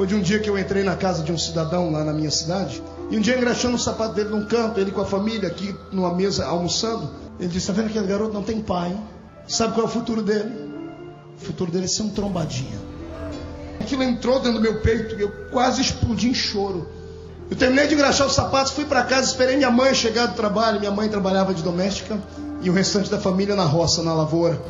Foi de um dia que eu entrei na casa de um cidadão lá na minha cidade. E um dia engraxando o sapato dele num canto, ele com a família aqui numa mesa almoçando. Ele disse: Tá vendo aquele garoto? Não tem pai. Sabe qual é o futuro dele? O futuro dele é ser um trombadinha. Aquilo entrou dentro do meu peito eu quase explodi em choro. Eu terminei de engraxar os sapatos, fui para casa, esperei minha mãe chegar do trabalho. Minha mãe trabalhava de doméstica e o restante da família na roça, na lavoura.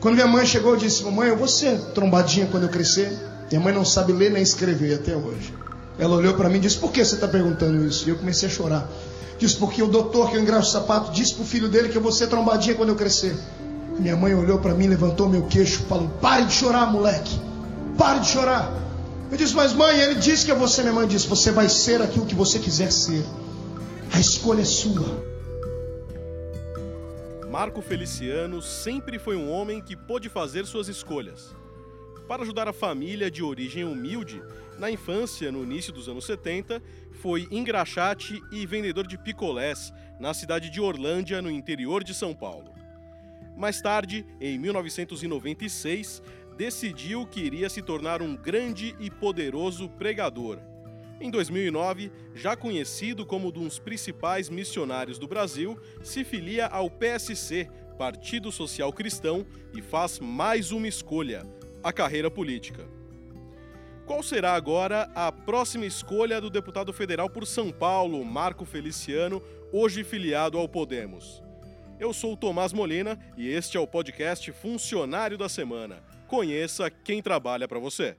Quando minha mãe chegou, eu disse: Mamãe, eu vou ser trombadinha quando eu crescer. Minha mãe não sabe ler nem escrever até hoje. Ela olhou para mim e disse: Por que você está perguntando isso? E eu comecei a chorar. Disse: Porque o doutor que eu engraxo o sapato disse para o filho dele que eu vou ser trombadinha quando eu crescer. Minha mãe olhou para mim, levantou meu queixo falou: Pare de chorar, moleque. Pare de chorar. Eu disse: Mas mãe, ele disse que é você. Minha mãe disse: Você vai ser aquilo que você quiser ser. A escolha é sua. Marco Feliciano sempre foi um homem que pôde fazer suas escolhas. Para ajudar a família de origem humilde, na infância, no início dos anos 70, foi engraxate e vendedor de picolés na cidade de Orlândia, no interior de São Paulo. Mais tarde, em 1996, decidiu que iria se tornar um grande e poderoso pregador. Em 2009, já conhecido como um dos principais missionários do Brasil, se filia ao PSC, Partido Social Cristão, e faz mais uma escolha: a carreira política. Qual será agora a próxima escolha do deputado federal por São Paulo, Marco Feliciano, hoje filiado ao Podemos? Eu sou o Tomás Molina e este é o podcast Funcionário da Semana. Conheça quem trabalha para você.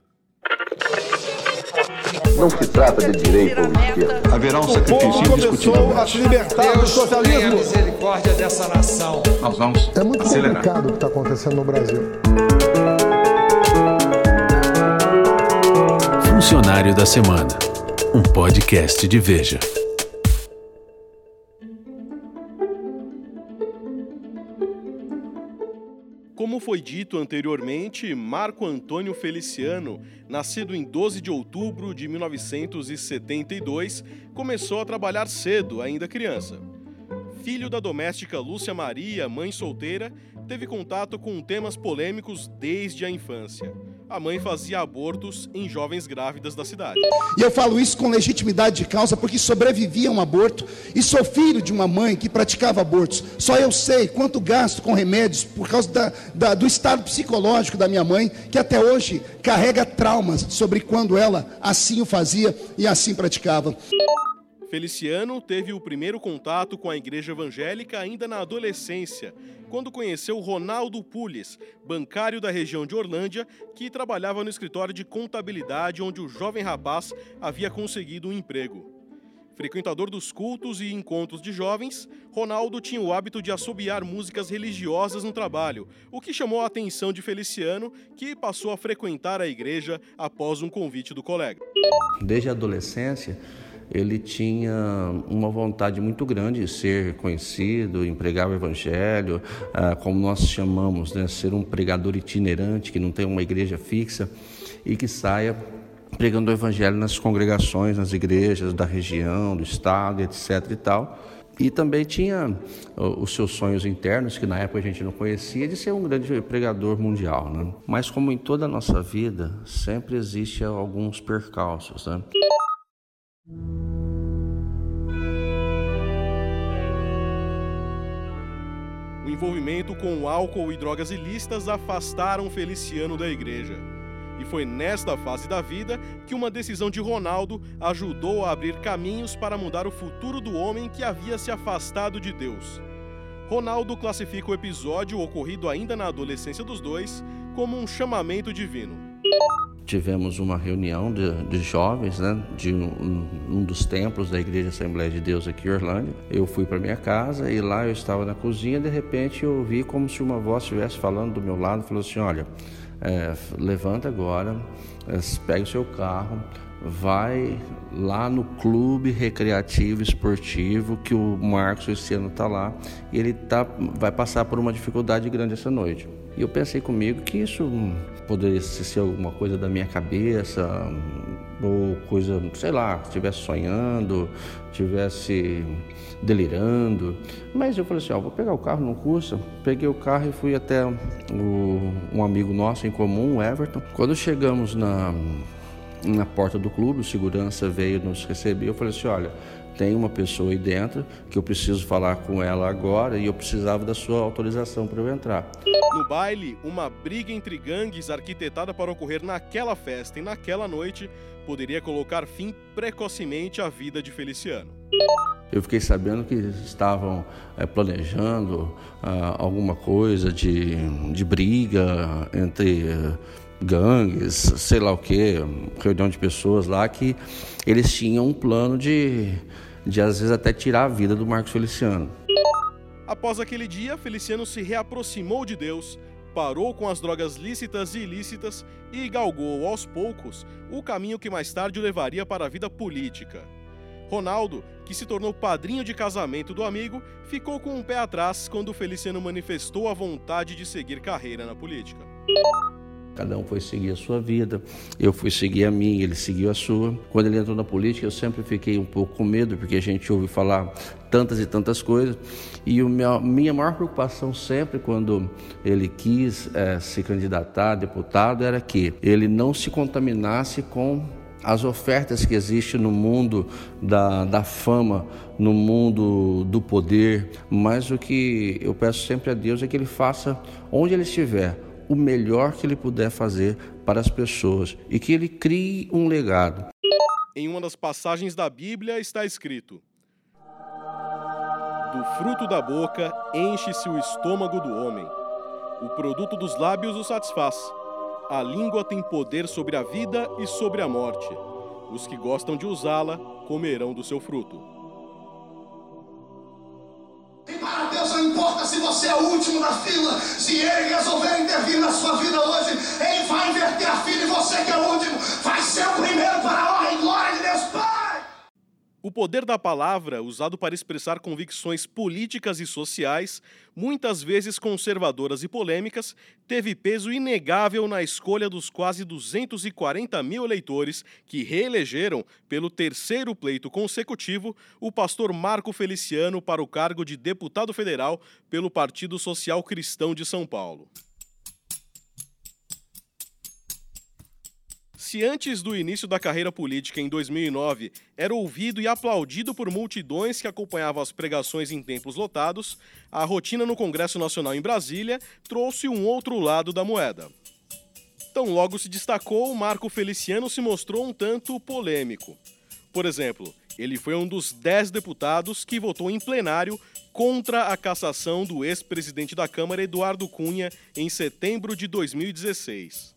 Não se trata de direito ou esquerda. Haverá um sacrifício começou a se libertar do socialismo. a misericórdia dessa nação. Nós vamos É muito acelerar. complicado o que está acontecendo no Brasil. Funcionário da Semana, um podcast de Veja. Como foi dito anteriormente, Marco Antônio Feliciano, nascido em 12 de outubro de 1972, começou a trabalhar cedo, ainda criança. Filho da doméstica Lúcia Maria, mãe solteira, teve contato com temas polêmicos desde a infância. A mãe fazia abortos em jovens grávidas da cidade. E eu falo isso com legitimidade de causa porque sobrevivi a um aborto e sou filho de uma mãe que praticava abortos. Só eu sei quanto gasto com remédios por causa da- da- do estado psicológico da minha mãe, que até hoje carrega traumas sobre quando ela assim o fazia e assim praticava. Feliciano teve o primeiro contato com a igreja evangélica ainda na adolescência, quando conheceu Ronaldo Pulis, bancário da região de Orlândia, que trabalhava no escritório de contabilidade onde o jovem rapaz havia conseguido um emprego. Frequentador dos cultos e encontros de jovens, Ronaldo tinha o hábito de assobiar músicas religiosas no trabalho, o que chamou a atenção de Feliciano, que passou a frequentar a igreja após um convite do colega. Desde a adolescência, ele tinha uma vontade muito grande de ser conhecido, empregar o evangelho, ah, como nós chamamos, né, ser um pregador itinerante, que não tem uma igreja fixa e que saia pregando o evangelho nas congregações, nas igrejas da região, do estado, etc e tal. E também tinha os seus sonhos internos, que na época a gente não conhecia, de ser um grande pregador mundial. Né? Mas como em toda a nossa vida, sempre existe alguns percalços. Né? Envolvimento com álcool e drogas ilícitas afastaram Feliciano da igreja. E foi nesta fase da vida que uma decisão de Ronaldo ajudou a abrir caminhos para mudar o futuro do homem que havia se afastado de Deus. Ronaldo classifica o episódio ocorrido ainda na adolescência dos dois como um chamamento divino. Tivemos uma reunião de, de jovens, né, de um, um dos templos da Igreja Assembleia de Deus aqui em Orlândia. Eu fui para minha casa e lá eu estava na cozinha. De repente eu ouvi como se uma voz estivesse falando do meu lado, falou assim: Olha, é, levanta agora, é, pega o seu carro, vai lá no clube recreativo esportivo que o Marcos esse ano está lá e ele tá, vai passar por uma dificuldade grande essa noite. E eu pensei comigo que isso poderia ser alguma coisa da minha cabeça, hum, ou coisa, sei lá, estivesse sonhando, estivesse delirando. Mas eu falei assim, ó, vou pegar o carro, não custa. Peguei o carro e fui até o, um amigo nosso em comum, o Everton. Quando chegamos na, na porta do clube, o segurança veio nos receber. Eu falei assim: olha, tem uma pessoa aí dentro que eu preciso falar com ela agora e eu precisava da sua autorização para eu entrar. No baile, uma briga entre gangues arquitetada para ocorrer naquela festa e naquela noite poderia colocar fim precocemente à vida de Feliciano. Eu fiquei sabendo que estavam é, planejando ah, alguma coisa de, de briga entre eh, gangues, sei lá o que, reunião de pessoas lá, que eles tinham um plano de, de às vezes até tirar a vida do Marcos Feliciano. Após aquele dia, Feliciano se reaproximou de Deus, parou com as drogas lícitas e ilícitas e galgou aos poucos o caminho que mais tarde o levaria para a vida política. Ronaldo, que se tornou padrinho de casamento do amigo, ficou com um pé atrás quando Feliciano manifestou a vontade de seguir carreira na política. Cada um foi seguir a sua vida, eu fui seguir a minha, ele seguiu a sua. Quando ele entrou na política, eu sempre fiquei um pouco com medo, porque a gente ouve falar tantas e tantas coisas. E a minha, maior preocupação sempre, quando ele quis é, se candidatar a deputado, era que ele não se contaminasse com as ofertas que existem no mundo da, da fama, no mundo do poder, mas o que eu peço sempre a Deus é que Ele faça, onde Ele estiver, o melhor que Ele puder fazer para as pessoas e que Ele crie um legado. Em uma das passagens da Bíblia está escrito: Do fruto da boca enche-se o estômago do homem, o produto dos lábios o satisfaz. A língua tem poder sobre a vida e sobre a morte. Os que gostam de usá-la comerão do seu fruto. Importa se você é o último da fila, se Ele resolver intervir na sua vida hoje, Ele vai inverter a fila e você que é o último, vai ser o primeiro para a honra e glória. O poder da palavra, usado para expressar convicções políticas e sociais, muitas vezes conservadoras e polêmicas, teve peso inegável na escolha dos quase 240 mil eleitores que reelegeram, pelo terceiro pleito consecutivo, o pastor Marco Feliciano para o cargo de deputado federal pelo Partido Social Cristão de São Paulo. Se antes do início da carreira política em 2009 era ouvido e aplaudido por multidões que acompanhavam as pregações em templos lotados, a rotina no Congresso Nacional em Brasília trouxe um outro lado da moeda. Tão logo se destacou, Marco Feliciano se mostrou um tanto polêmico. Por exemplo, ele foi um dos dez deputados que votou em plenário contra a cassação do ex-presidente da Câmara, Eduardo Cunha, em setembro de 2016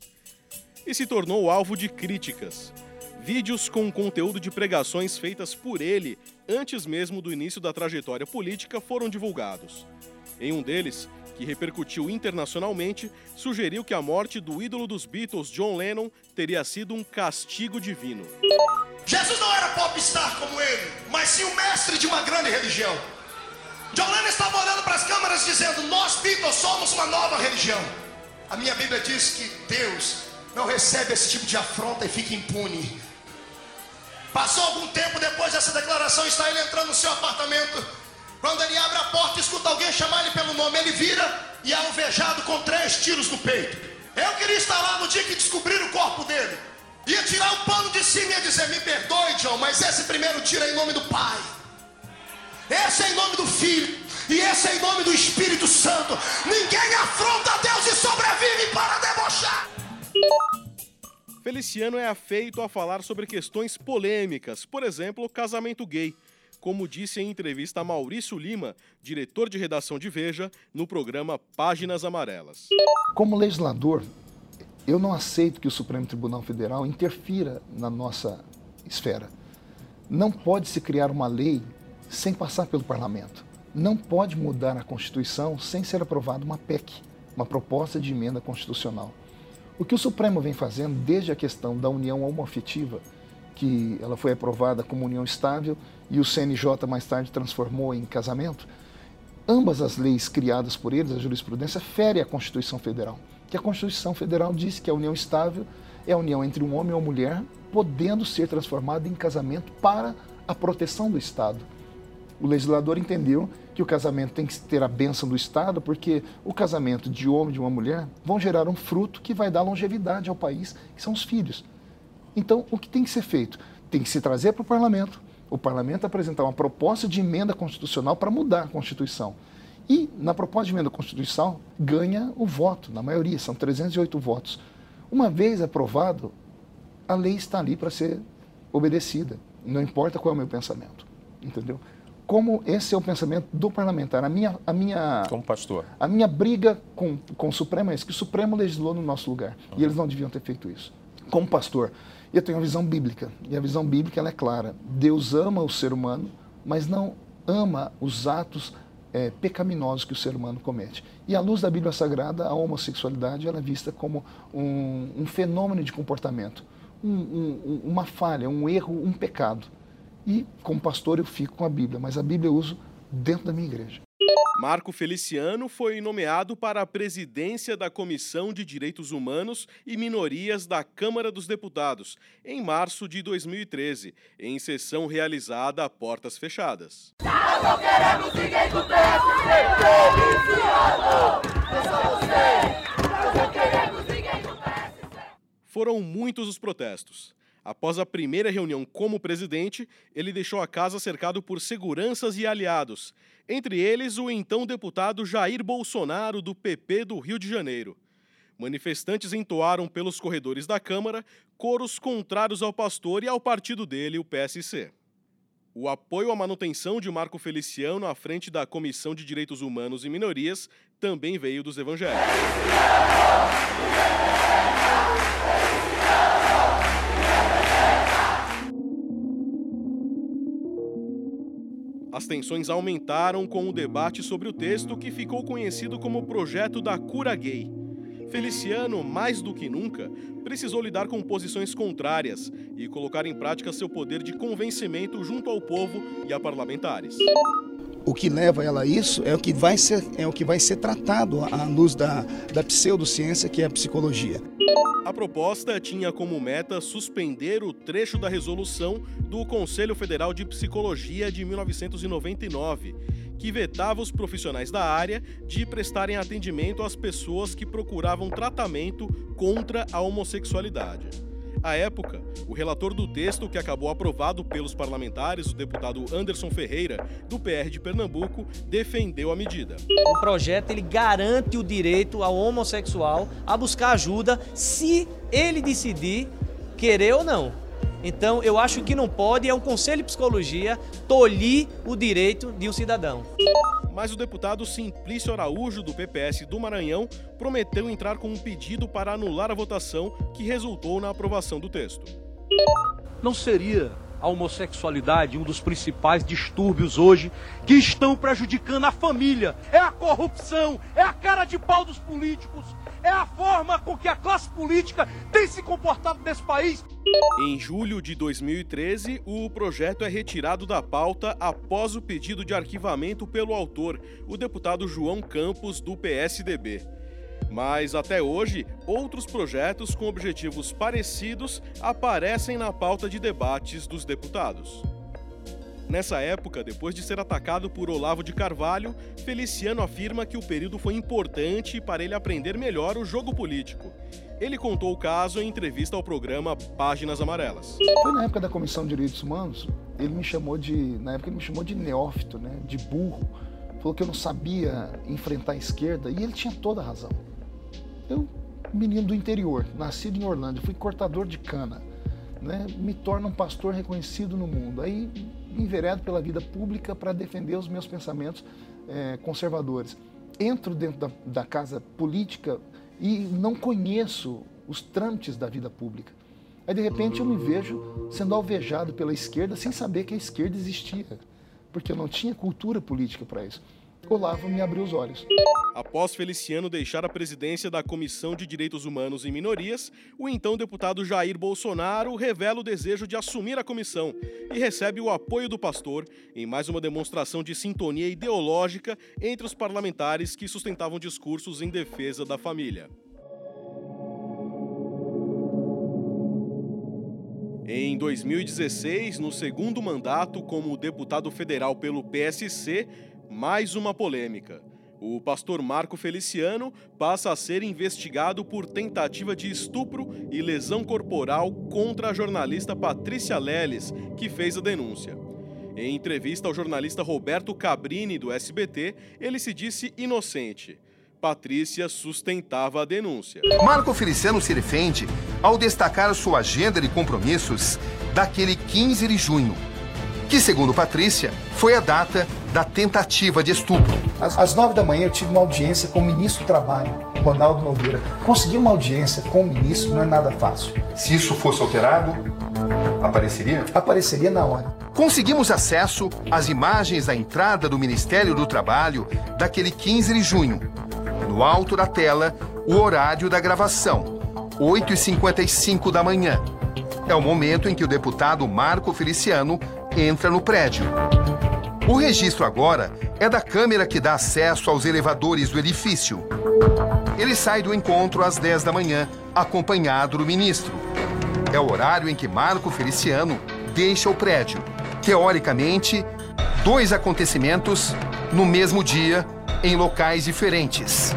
e se tornou alvo de críticas. Vídeos com conteúdo de pregações feitas por ele antes mesmo do início da trajetória política foram divulgados. Em um deles, que repercutiu internacionalmente, sugeriu que a morte do ídolo dos Beatles, John Lennon, teria sido um castigo divino. Jesus não era popstar como ele, mas sim o mestre de uma grande religião. John Lennon estava olhando para as câmeras dizendo: Nós, Beatles, somos uma nova religião. A minha Bíblia diz que Deus não recebe esse tipo de afronta e fica impune. Passou algum tempo depois dessa declaração, está ele entrando no seu apartamento. Quando ele abre a porta, escuta alguém chamar ele pelo nome, ele vira e é alvejado com três tiros no peito. Eu queria estar lá no dia que descobriram o corpo dele. Ia tirar o pano de cima e ia dizer: Me perdoe, John, mas esse primeiro tiro é em nome do Pai. Esse é em nome do Filho. E esse é em nome do Espírito Santo. Ninguém afronta Deus e sobrevive para debochar. Feliciano é afeito a falar sobre questões polêmicas, por exemplo, casamento gay, como disse em entrevista a Maurício Lima, diretor de redação de Veja, no programa Páginas Amarelas. Como legislador, eu não aceito que o Supremo Tribunal Federal interfira na nossa esfera. Não pode se criar uma lei sem passar pelo parlamento. Não pode mudar a Constituição sem ser aprovada uma PEC, uma proposta de emenda constitucional. O que o Supremo vem fazendo desde a questão da união homoafetiva, que ela foi aprovada como união estável e o CNJ mais tarde transformou em casamento, ambas as leis criadas por eles, a jurisprudência, fere a Constituição Federal. Que a Constituição Federal diz que a união estável é a união entre um homem e uma mulher, podendo ser transformada em casamento para a proteção do Estado. O legislador entendeu que o casamento tem que ter a bênção do Estado, porque o casamento de homem e de uma mulher vão gerar um fruto que vai dar longevidade ao país, que são os filhos. Então, o que tem que ser feito? Tem que se trazer para o parlamento, o parlamento apresentar uma proposta de emenda constitucional para mudar a Constituição. E, na proposta de emenda constitucional, ganha o voto, na maioria, são 308 votos. Uma vez aprovado, a lei está ali para ser obedecida. Não importa qual é o meu pensamento. Entendeu? Como esse é o pensamento do parlamentar. A minha, a minha, Como pastor. a minha briga com, com o Supremo é isso, que o Supremo legislou no nosso lugar. E eles não deviam ter feito isso. Como pastor, eu tenho uma visão bíblica. E a visão bíblica é clara. Deus ama o ser humano, mas não ama os atos é, pecaminosos que o ser humano comete. E à luz da Bíblia Sagrada, a homossexualidade ela é vista como um, um fenômeno de comportamento, um, um, uma falha, um erro, um pecado. E como pastor eu fico com a Bíblia, mas a Bíblia eu uso dentro da minha igreja. Marco Feliciano foi nomeado para a presidência da Comissão de Direitos Humanos e Minorias da Câmara dos Deputados em março de 2013, em sessão realizada a portas fechadas. Nós não queremos ninguém do Nós não queremos ninguém do Foram muitos os protestos. Após a primeira reunião como presidente, ele deixou a casa cercado por seguranças e aliados, entre eles o então deputado Jair Bolsonaro, do PP do Rio de Janeiro. Manifestantes entoaram pelos corredores da Câmara coros contrários ao pastor e ao partido dele, o PSC. O apoio à manutenção de Marco Feliciano à frente da Comissão de Direitos Humanos e Minorias também veio dos evangélicos. As tensões aumentaram com o debate sobre o texto que ficou conhecido como Projeto da Cura Gay. Feliciano, mais do que nunca, precisou lidar com posições contrárias e colocar em prática seu poder de convencimento junto ao povo e a parlamentares. O que leva ela a isso é o que vai ser, é o que vai ser tratado à luz da, da pseudociência, que é a psicologia. A proposta tinha como meta suspender o trecho da resolução do Conselho Federal de Psicologia de 1999, que vetava os profissionais da área de prestarem atendimento às pessoas que procuravam tratamento contra a homossexualidade. À época, o relator do texto, que acabou aprovado pelos parlamentares, o deputado Anderson Ferreira, do PR de Pernambuco, defendeu a medida. O projeto ele garante o direito ao homossexual a buscar ajuda se ele decidir querer ou não. Então, eu acho que não pode, é um conselho de psicologia, tolir o direito de um cidadão. Mas o deputado Simplício Araújo, do PPS do Maranhão, prometeu entrar com um pedido para anular a votação que resultou na aprovação do texto. Não seria a homossexualidade um dos principais distúrbios hoje que estão prejudicando a família? É a corrupção, é a cara de pau dos políticos, é a forma com que a classe política tem se comportado nesse país. Em julho de 2013, o projeto é retirado da pauta após o pedido de arquivamento pelo autor, o deputado João Campos, do PSDB. Mas até hoje, outros projetos com objetivos parecidos aparecem na pauta de debates dos deputados. Nessa época, depois de ser atacado por Olavo de Carvalho, Feliciano afirma que o período foi importante para ele aprender melhor o jogo político. Ele contou o caso em entrevista ao programa Páginas Amarelas. Foi na época da Comissão de Direitos Humanos, ele me chamou de, na época ele me chamou de neófito, né, de burro. Falou que eu não sabia enfrentar a esquerda e ele tinha toda a razão. Eu, menino do interior, nascido em Orlândia, fui cortador de cana, né, me torno um pastor reconhecido no mundo. Aí enveredo pela vida pública para defender os meus pensamentos é, conservadores. Entro dentro da, da casa política e não conheço os trâmites da vida pública. Aí, de repente, eu me vejo sendo alvejado pela esquerda sem saber que a esquerda existia, porque eu não tinha cultura política para isso. Olavo me abriu os olhos. Após Feliciano deixar a presidência da Comissão de Direitos Humanos e Minorias, o então deputado Jair Bolsonaro revela o desejo de assumir a comissão e recebe o apoio do pastor em mais uma demonstração de sintonia ideológica entre os parlamentares que sustentavam discursos em defesa da família. Em 2016, no segundo mandato como deputado federal pelo PSC, mais uma polêmica. O pastor Marco Feliciano passa a ser investigado por tentativa de estupro e lesão corporal contra a jornalista Patrícia Leles, que fez a denúncia. Em entrevista ao jornalista Roberto Cabrini, do SBT, ele se disse inocente. Patrícia sustentava a denúncia. Marco Feliciano se defende ao destacar sua agenda de compromissos daquele 15 de junho, que, segundo Patrícia, foi a data da tentativa de estupro. Às, nove da manhã eu tive uma audiência com o ministro do Trabalho, Ronaldo Nogueira. Conseguir uma audiência com o ministro não é nada fácil. Se isso fosse alterado, apareceria? Apareceria na hora. Conseguimos acesso às imagens da entrada do Ministério do Trabalho daquele 15 de junho. No alto da tela, o horário da gravação, 8h55 da manhã. É o momento em que o deputado Marco Feliciano entra no prédio. O registro agora é da câmera que dá acesso aos elevadores do edifício. Ele sai do encontro às 10 da manhã, acompanhado do ministro. É o horário em que Marco Feliciano deixa o prédio. Teoricamente, dois acontecimentos no mesmo dia, em locais diferentes.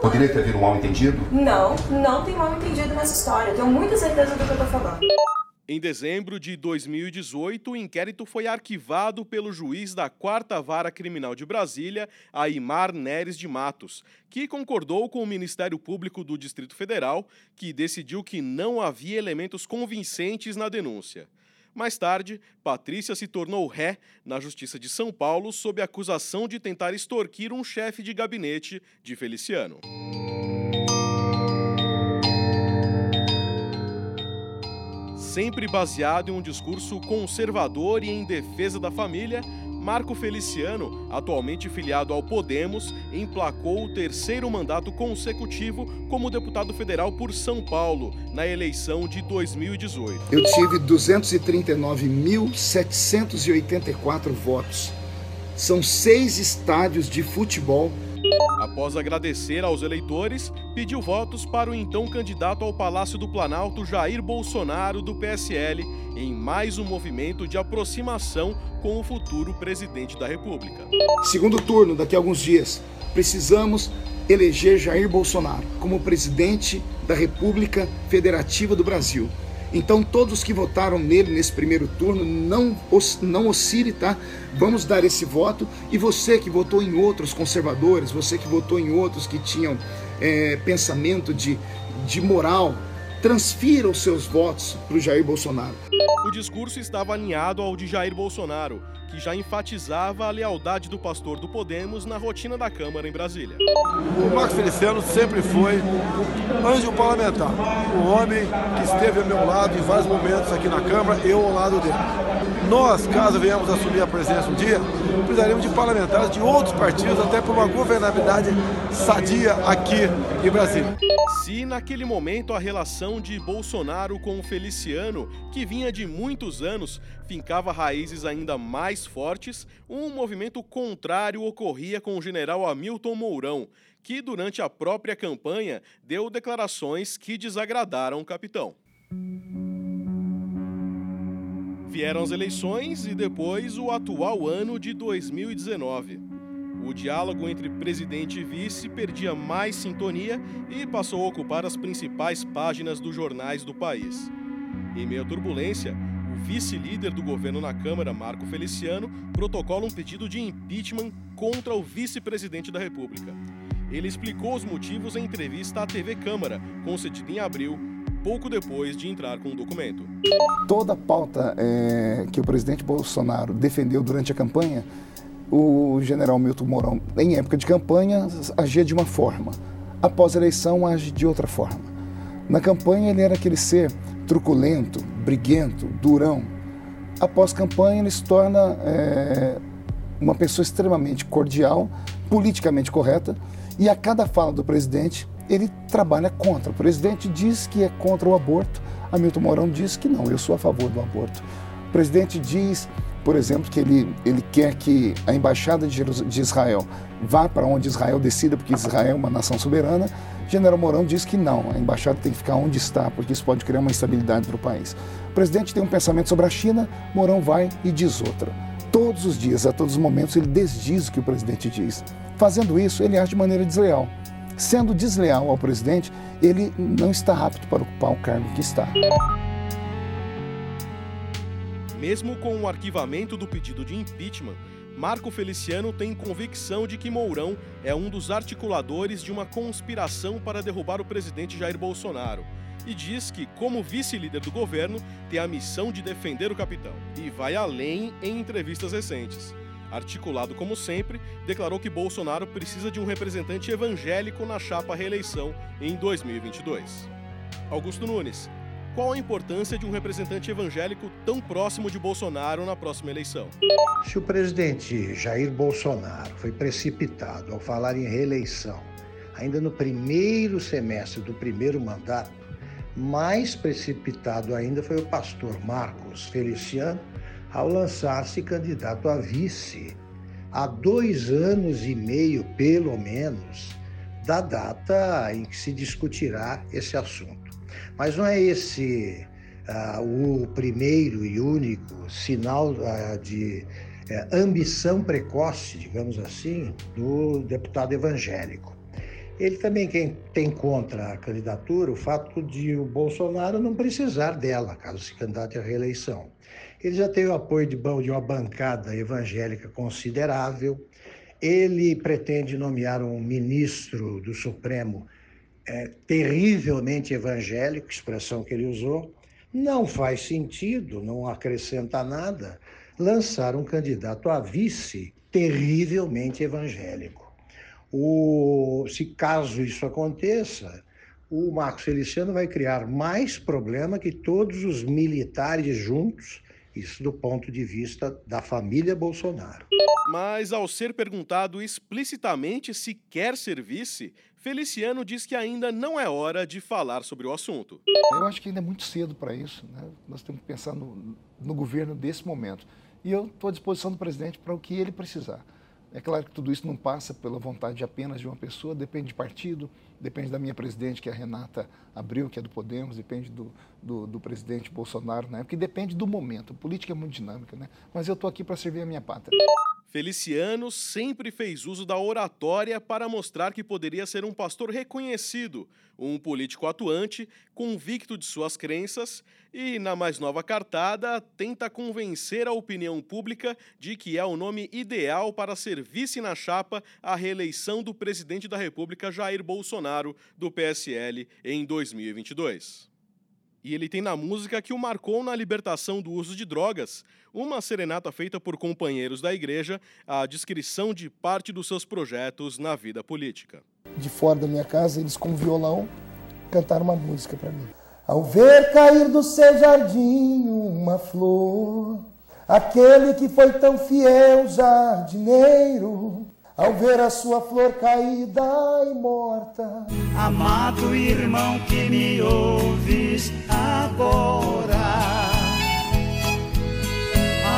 Poderia ter havido um mal entendido? Não, não tem mal entendido nessa história. Eu tenho muita certeza do que eu tô falando. Em dezembro de 2018, o inquérito foi arquivado pelo juiz da Quarta Vara Criminal de Brasília, Aimar Neres de Matos, que concordou com o Ministério Público do Distrito Federal, que decidiu que não havia elementos convincentes na denúncia. Mais tarde, Patrícia se tornou ré na Justiça de São Paulo sob acusação de tentar extorquir um chefe de gabinete de Feliciano. Sempre baseado em um discurso conservador e em defesa da família, Marco Feliciano, atualmente filiado ao Podemos, emplacou o terceiro mandato consecutivo como deputado federal por São Paulo, na eleição de 2018. Eu tive 239.784 votos. São seis estádios de futebol Após agradecer aos eleitores, pediu votos para o então candidato ao Palácio do Planalto Jair Bolsonaro, do PSL, em mais um movimento de aproximação com o futuro presidente da República. Segundo turno, daqui a alguns dias, precisamos eleger Jair Bolsonaro como presidente da República Federativa do Brasil. Então, todos que votaram nele nesse primeiro turno, não, não oscile, tá? Vamos dar esse voto. E você que votou em outros conservadores, você que votou em outros que tinham é, pensamento de, de moral, transfira os seus votos para o Jair Bolsonaro. O discurso estava alinhado ao de Jair Bolsonaro, que já enfatizava a lealdade do pastor do Podemos na rotina da Câmara em Brasília. O Marcos Feliciano sempre foi anjo parlamentar, o homem que esteve ao meu lado em vários momentos aqui na Câmara, eu ao lado dele. Nós, caso venhamos assumir a presença um dia, precisaremos de parlamentares de outros partidos, até por uma governabilidade sadia aqui em Brasília. Se naquele momento a relação de Bolsonaro com o Feliciano, que vinha de muitos anos, fincava raízes ainda mais fortes, um movimento contrário ocorria com o general Hamilton Mourão, que durante a própria campanha deu declarações que desagradaram o capitão. Vieram as eleições e depois o atual ano de 2019. O diálogo entre presidente e vice perdia mais sintonia e passou a ocupar as principais páginas dos jornais do país. Em meio à turbulência, o vice-líder do governo na Câmara, Marco Feliciano, protocola um pedido de impeachment contra o vice-presidente da República. Ele explicou os motivos em entrevista à TV Câmara, concedida em abril, pouco depois de entrar com o documento. Toda a pauta é, que o presidente Bolsonaro defendeu durante a campanha, o general Milton Mourão, em época de campanha, agia de uma forma. Após a eleição, age de outra forma. Na campanha, ele era aquele ser truculento, briguento, durão. Após campanha, ele se torna é, uma pessoa extremamente cordial, politicamente correta, e a cada fala do presidente, ele trabalha contra. O presidente diz que é contra o aborto, Hamilton Mourão diz que não, eu sou a favor do aborto. O presidente diz, por exemplo, que ele, ele quer que a embaixada de, de Israel vá para onde Israel decida, porque Israel é uma nação soberana. General Mourão diz que não, a embaixada tem que ficar onde está, porque isso pode criar uma instabilidade para o país. O presidente tem um pensamento sobre a China, Mourão vai e diz outra. Todos os dias, a todos os momentos, ele desdiz o que o presidente diz. Fazendo isso, ele age de maneira desleal. Sendo desleal ao presidente, ele não está apto para ocupar o cargo que está. Mesmo com o arquivamento do pedido de impeachment, Marco Feliciano tem convicção de que Mourão é um dos articuladores de uma conspiração para derrubar o presidente Jair Bolsonaro e diz que, como vice-líder do governo, tem a missão de defender o capitão e vai além em entrevistas recentes. Articulado como sempre, declarou que Bolsonaro precisa de um representante evangélico na chapa reeleição em 2022. Augusto Nunes, qual a importância de um representante evangélico tão próximo de Bolsonaro na próxima eleição? Se o presidente Jair Bolsonaro foi precipitado ao falar em reeleição, ainda no primeiro semestre do primeiro mandato, mais precipitado ainda foi o pastor Marcos Feliciano ao lançar-se candidato a vice, há dois anos e meio, pelo menos, da data em que se discutirá esse assunto. Mas não é esse uh, o primeiro e único sinal uh, de uh, ambição precoce, digamos assim, do deputado evangélico. Ele também tem contra a candidatura o fato de o Bolsonaro não precisar dela, caso se candidate à reeleição. Ele já tem o apoio de, de uma bancada evangélica considerável. Ele pretende nomear um ministro do Supremo é, terrivelmente evangélico, expressão que ele usou. Não faz sentido, não acrescenta nada, lançar um candidato a vice terrivelmente evangélico. O, se caso isso aconteça, o Marcos Feliciano vai criar mais problema que todos os militares juntos isso do ponto de vista da família Bolsonaro. Mas, ao ser perguntado explicitamente se quer ser vice, Feliciano diz que ainda não é hora de falar sobre o assunto. Eu acho que ainda é muito cedo para isso. Né? Nós temos que pensar no, no governo desse momento. E eu estou à disposição do presidente para o que ele precisar. É claro que tudo isso não passa pela vontade apenas de uma pessoa, depende de partido, depende da minha presidente, que é a Renata Abreu, que é do Podemos, depende do, do, do presidente Bolsonaro, né? porque depende do momento. A política é muito dinâmica, né? mas eu estou aqui para servir a minha pátria. Feliciano sempre fez uso da oratória para mostrar que poderia ser um pastor reconhecido, um político atuante, convicto de suas crenças e, na mais nova cartada, tenta convencer a opinião pública de que é o nome ideal para ser vice na chapa à reeleição do presidente da República Jair Bolsonaro, do PSL, em 2022. E ele tem na música que o marcou na libertação do uso de drogas, uma serenata feita por companheiros da igreja, a descrição de parte dos seus projetos na vida política. De fora da minha casa, eles com violão cantaram uma música para mim. Ao ver cair do seu jardim uma flor, aquele que foi tão fiel jardineiro, ao ver a sua flor caída e morta. Amado irmão que me ouves agora,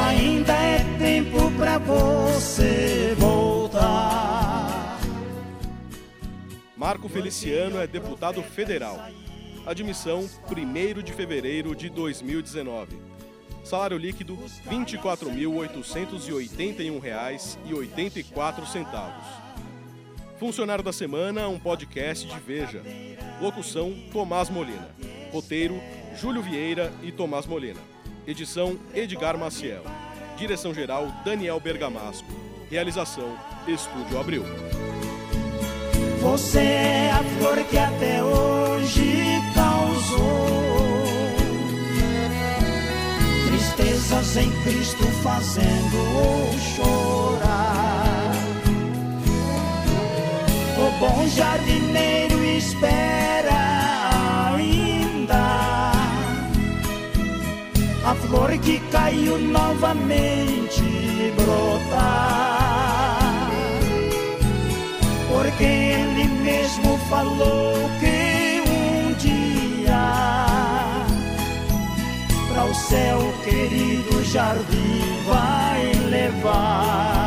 ainda é tempo para você voltar. Marco Feliciano é deputado federal. Admissão 1 de fevereiro de 2019. Salário líquido R$ 24.881,84. Funcionário da Semana, um podcast de Veja. Locução: Tomás Molina. Roteiro: Júlio Vieira e Tomás Molina. Edição: Edgar Maciel. Direção-geral: Daniel Bergamasco. Realização: Estúdio Abril. Você é a flor que até hoje causou tristezas em Cristo fazendo chorar. O bom jardineiro espera ainda a flor que caiu novamente brotar, porque ele mesmo falou seu querido jardim vai levar.